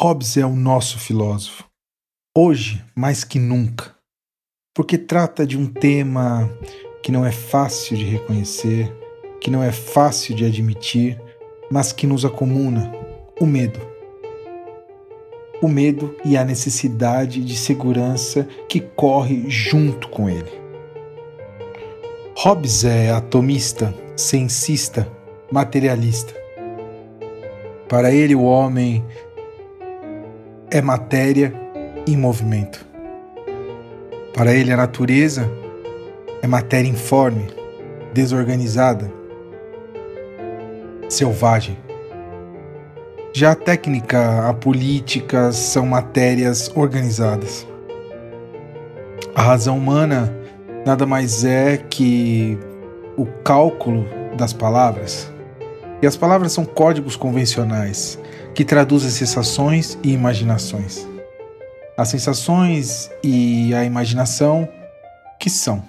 Hobbes é o nosso filósofo, hoje mais que nunca, porque trata de um tema que não é fácil de reconhecer, que não é fácil de admitir, mas que nos acomuna: o medo. O medo e a necessidade de segurança que corre junto com ele. Hobbes é atomista, sensista, materialista. Para ele, o homem é matéria em movimento. Para ele, a natureza é matéria informe, desorganizada, selvagem. Já a técnica, a política são matérias organizadas. A razão humana nada mais é que o cálculo das palavras. E as palavras são códigos convencionais que traduzem sensações e imaginações. As sensações e a imaginação, que são?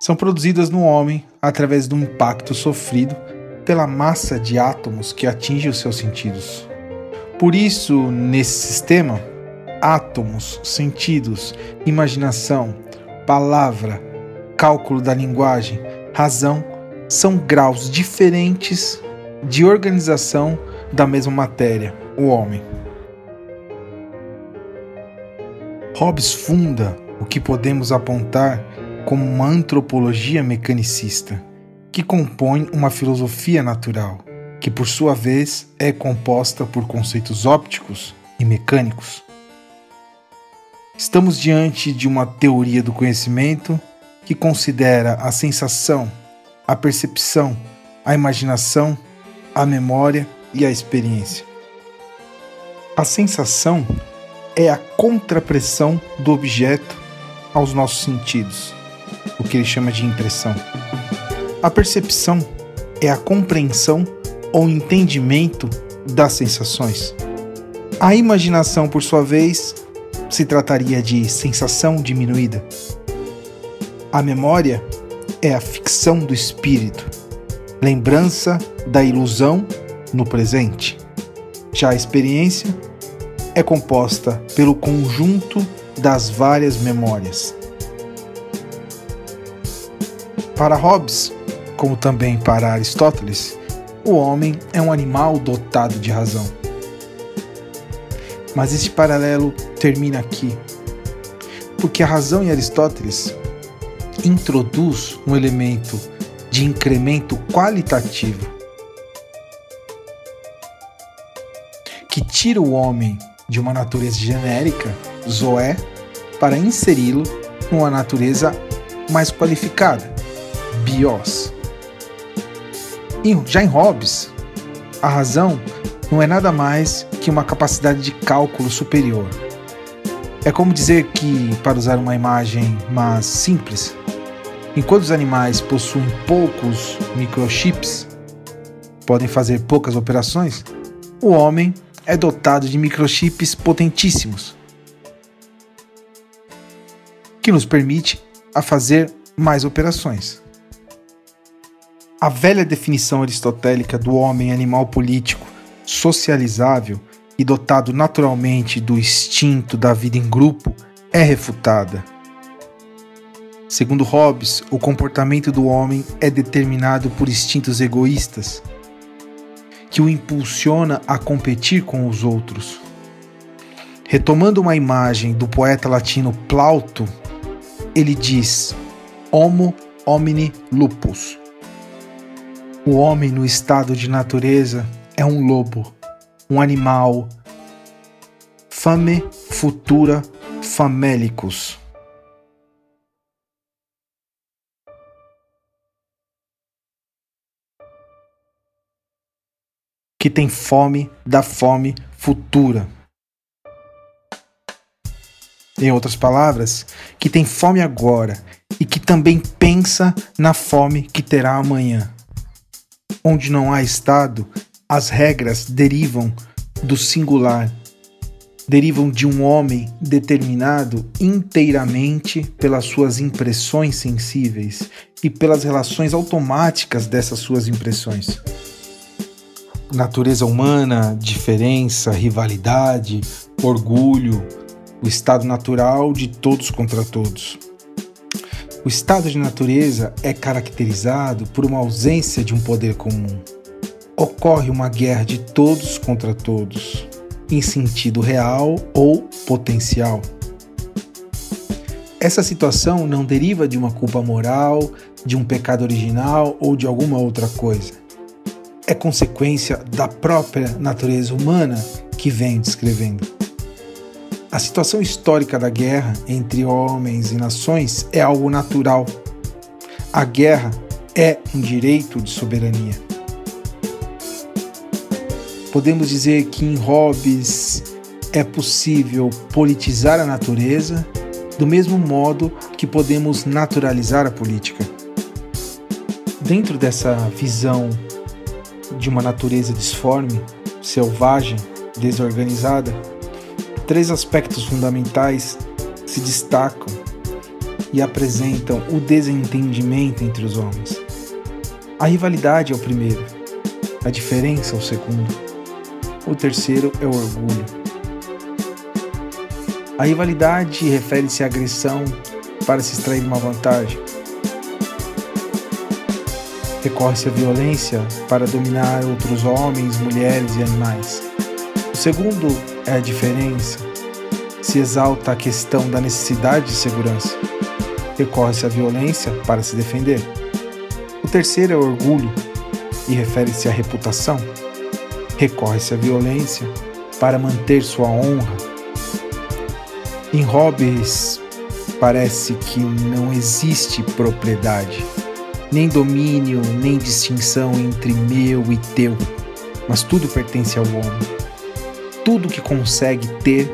São produzidas no homem através do impacto sofrido pela massa de átomos que atinge os seus sentidos. Por isso, nesse sistema, átomos, sentidos, imaginação, palavra, cálculo da linguagem, razão são graus diferentes de organização da mesma matéria, o homem. Hobbes funda o que podemos apontar como uma antropologia mecanicista, que compõe uma filosofia natural, que por sua vez é composta por conceitos ópticos e mecânicos. Estamos diante de uma teoria do conhecimento que considera a sensação, a percepção, a imaginação, a memória e a experiência. A sensação é a contrapressão do objeto aos nossos sentidos, o que ele chama de impressão. A percepção é a compreensão ou entendimento das sensações. A imaginação, por sua vez, se trataria de sensação diminuída. A memória é a ficção do espírito, lembrança da ilusão no presente. Já a experiência é composta pelo conjunto das várias memórias. Para Hobbes, como também para Aristóteles, o homem é um animal dotado de razão. Mas esse paralelo termina aqui, porque a razão em Aristóteles introduz um elemento de incremento qualitativo que tira o homem de uma natureza genérica, zoé, para inseri-lo numa natureza mais qualificada, bios. Já em Hobbes, a razão não é nada mais que uma capacidade de cálculo superior. É como dizer que, para usar uma imagem mais simples, Enquanto os animais possuem poucos microchips, podem fazer poucas operações, o homem é dotado de microchips potentíssimos, que nos permite a fazer mais operações. A velha definição aristotélica do homem animal político, socializável e dotado naturalmente do instinto da vida em grupo é refutada Segundo Hobbes, o comportamento do homem é determinado por instintos egoístas, que o impulsiona a competir com os outros. Retomando uma imagem do poeta latino Plauto, ele diz: Homo homini lupus. O homem no estado de natureza é um lobo, um animal. Fame futura famélicos. Que tem fome da fome futura. Em outras palavras, que tem fome agora e que também pensa na fome que terá amanhã. Onde não há Estado, as regras derivam do singular, derivam de um homem determinado inteiramente pelas suas impressões sensíveis e pelas relações automáticas dessas suas impressões. Natureza humana, diferença, rivalidade, orgulho, o estado natural de todos contra todos. O estado de natureza é caracterizado por uma ausência de um poder comum. Ocorre uma guerra de todos contra todos, em sentido real ou potencial. Essa situação não deriva de uma culpa moral, de um pecado original ou de alguma outra coisa é consequência da própria natureza humana que vem descrevendo. A situação histórica da guerra entre homens e nações é algo natural. A guerra é um direito de soberania. Podemos dizer que em Hobbes é possível politizar a natureza do mesmo modo que podemos naturalizar a política. Dentro dessa visão de uma natureza disforme, selvagem, desorganizada, três aspectos fundamentais se destacam e apresentam o desentendimento entre os homens. A rivalidade é o primeiro, a diferença é o segundo, o terceiro é o orgulho. A rivalidade refere-se à agressão para se extrair uma vantagem recorre-se à violência para dominar outros homens, mulheres e animais. O segundo é a diferença. Se exalta a questão da necessidade de segurança. Recorre-se à violência para se defender. O terceiro é o orgulho e refere-se à reputação. Recorre-se à violência para manter sua honra. Em Hobbes, parece que não existe propriedade nem domínio, nem distinção entre meu e teu, mas tudo pertence ao homem. Tudo que consegue ter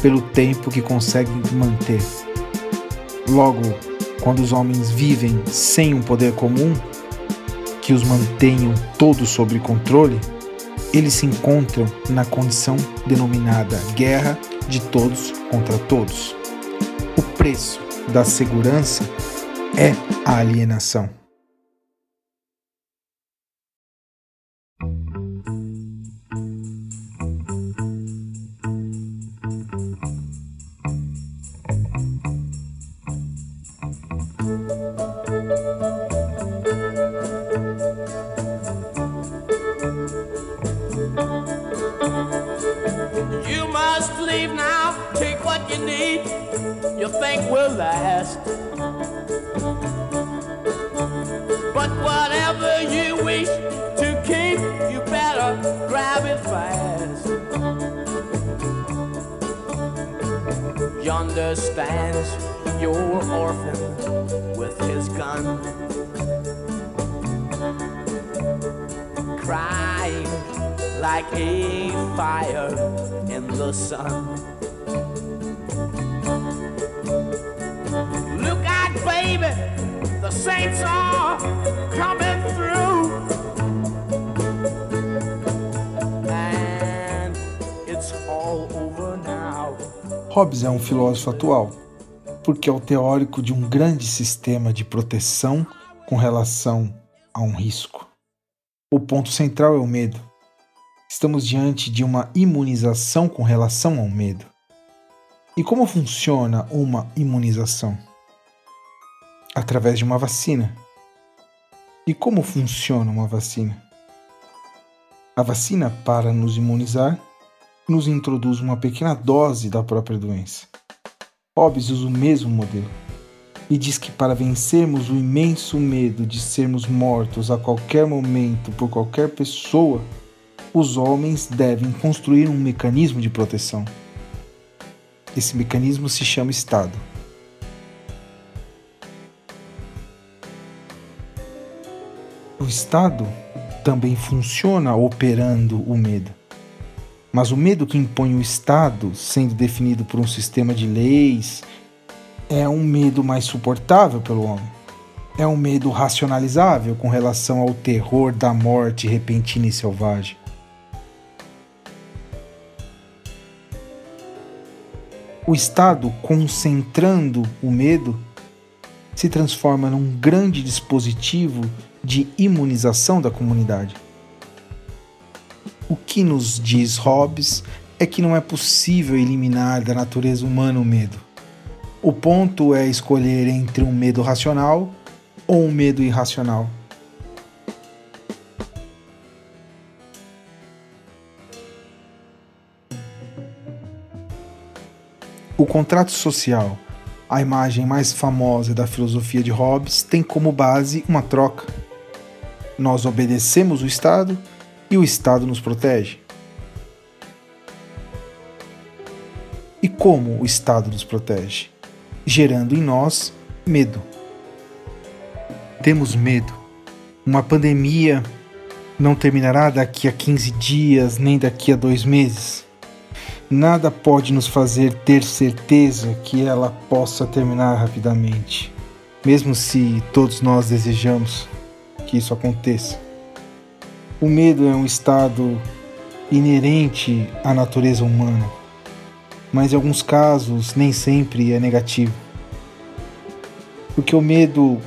pelo tempo que consegue manter. Logo, quando os homens vivem sem um poder comum que os mantenham todos sob controle, eles se encontram na condição denominada guerra de todos contra todos. O preço da segurança é a alienação. You need, you'll think will last. But whatever you wish to keep, you better grab it fast. Yonder stands your orphan with his gun, crying like a fire in the sun. baby, the saints are coming through. And it's all over now. Hobbes é um filósofo atual, porque é o teórico de um grande sistema de proteção com relação a um risco. O ponto central é o medo. Estamos diante de uma imunização com relação ao medo. E como funciona uma imunização? através de uma vacina. E como funciona uma vacina? A vacina, para nos imunizar, nos introduz uma pequena dose da própria doença. Hobbes usa o mesmo modelo e diz que para vencermos o imenso medo de sermos mortos a qualquer momento por qualquer pessoa, os homens devem construir um mecanismo de proteção. Esse mecanismo se chama Estado. O Estado também funciona operando o medo. Mas o medo que impõe o Estado, sendo definido por um sistema de leis, é um medo mais suportável pelo homem. É um medo racionalizável com relação ao terror da morte repentina e selvagem. O Estado, concentrando o medo, se transforma num grande dispositivo de imunização da comunidade. O que nos diz Hobbes é que não é possível eliminar da natureza humana o medo. O ponto é escolher entre um medo racional ou um medo irracional. O contrato social, a imagem mais famosa da filosofia de Hobbes, tem como base uma troca. Nós obedecemos o Estado e o Estado nos protege. E como o Estado nos protege? Gerando em nós medo. Temos medo. Uma pandemia não terminará daqui a 15 dias, nem daqui a dois meses nada pode nos fazer ter certeza que ela possa terminar rapidamente, mesmo se todos nós desejamos que isso aconteça. O medo é um estado inerente à natureza humana, mas em alguns casos nem sempre é negativo. Porque o medo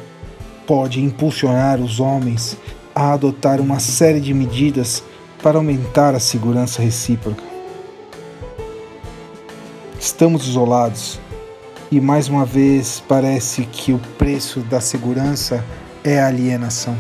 pode impulsionar os homens a adotar uma série de medidas para aumentar a segurança recíproca. Estamos isolados e mais uma vez parece que o preço da segurança é a alienação.